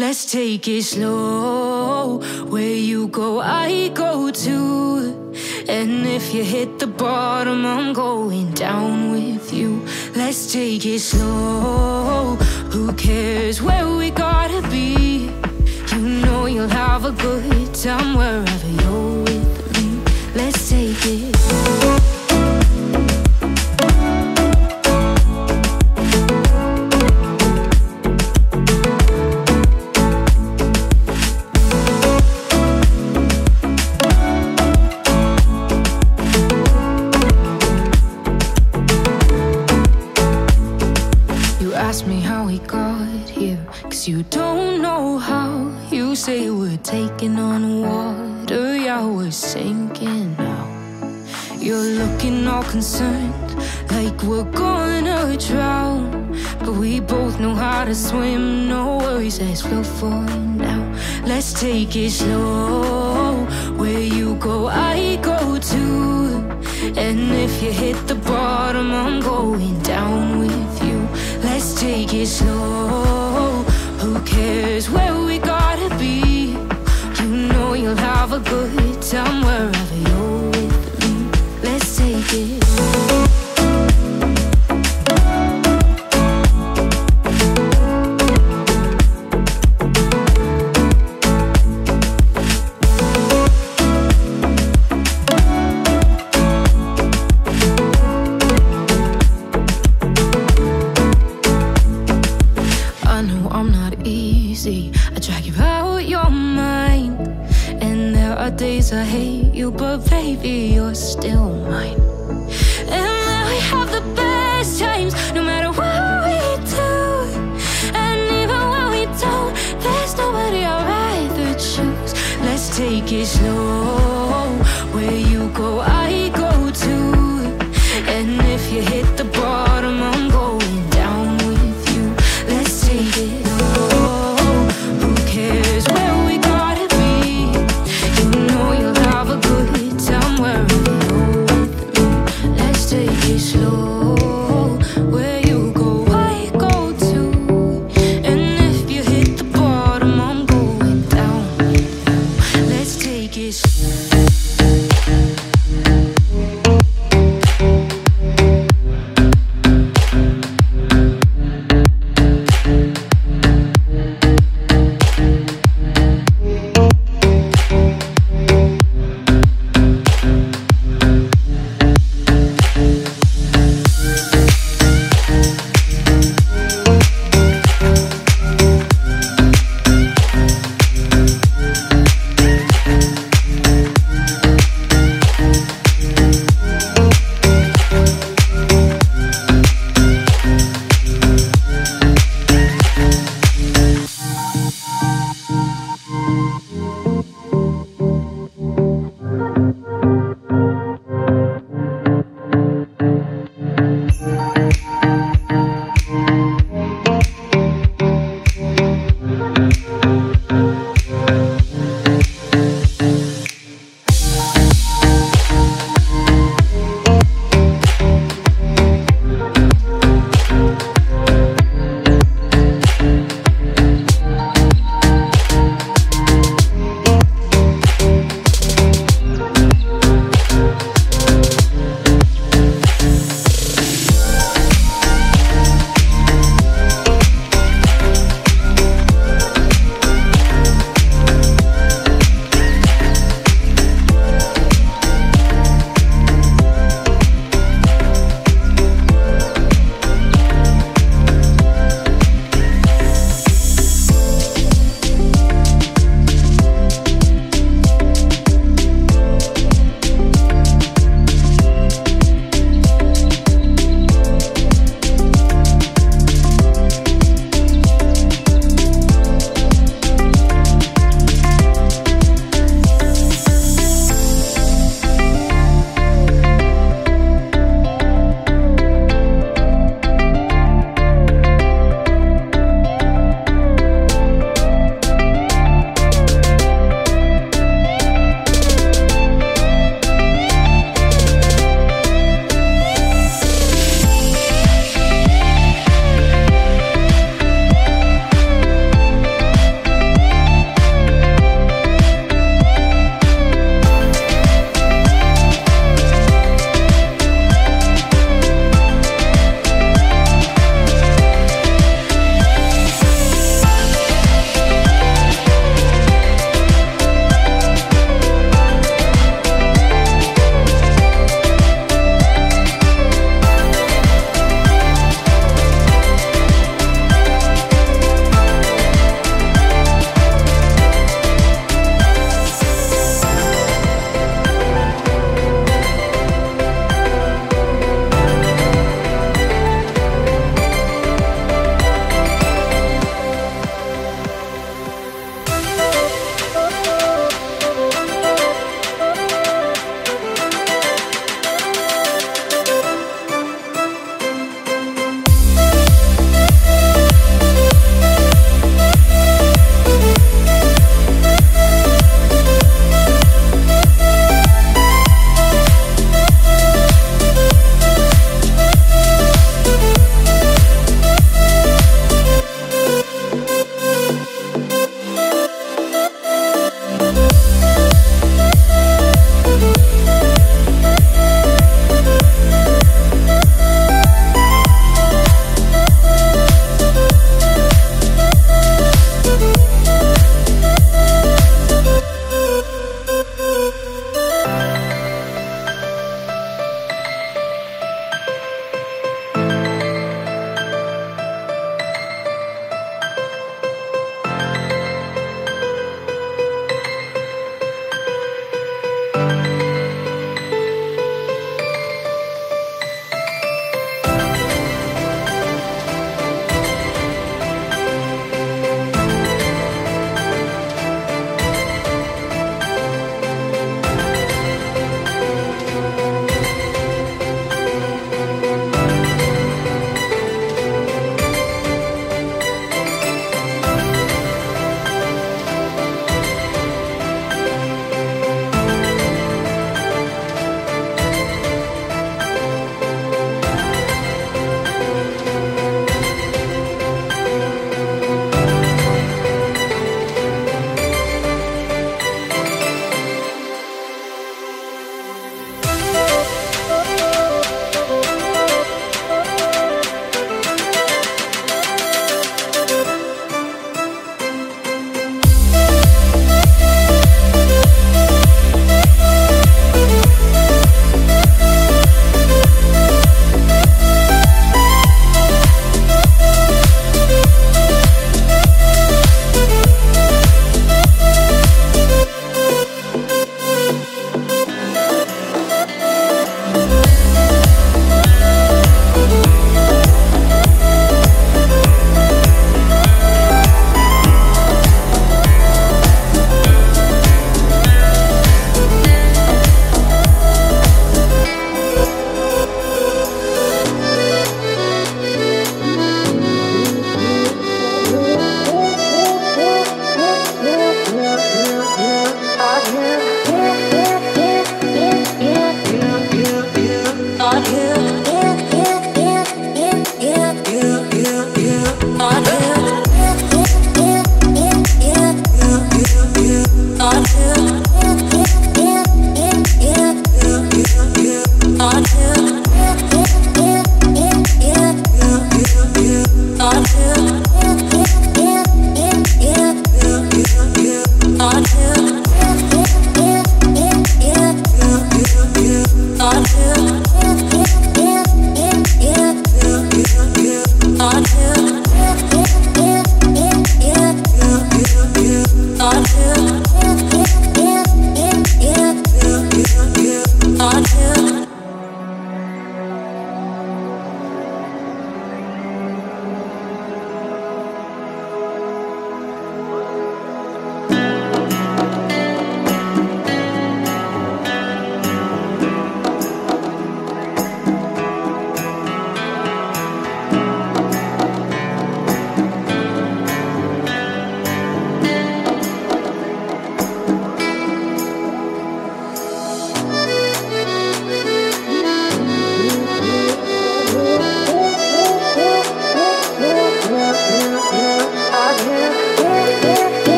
Let's take it slow. Where you go, I go too. And if you hit the bottom, I'm going down with you. Let's take it slow. Who cares where we gotta be? You know you'll have a good time wherever you're with me. Let's take it. You don't know how. You say we're taking on water, yeah, we're sinking now. You're looking all concerned, like we're gonna drown. But we both know how to swim, no worries as we'll find out. Let's take it slow. Where you go, I go too. And if you hit the bottom, I'm going down with you. Let's take it slow. Who cares where we gotta be? You know you'll have a good time wherever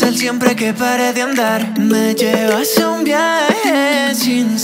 el siempre que pare de andar. Me llevas a un viaje sin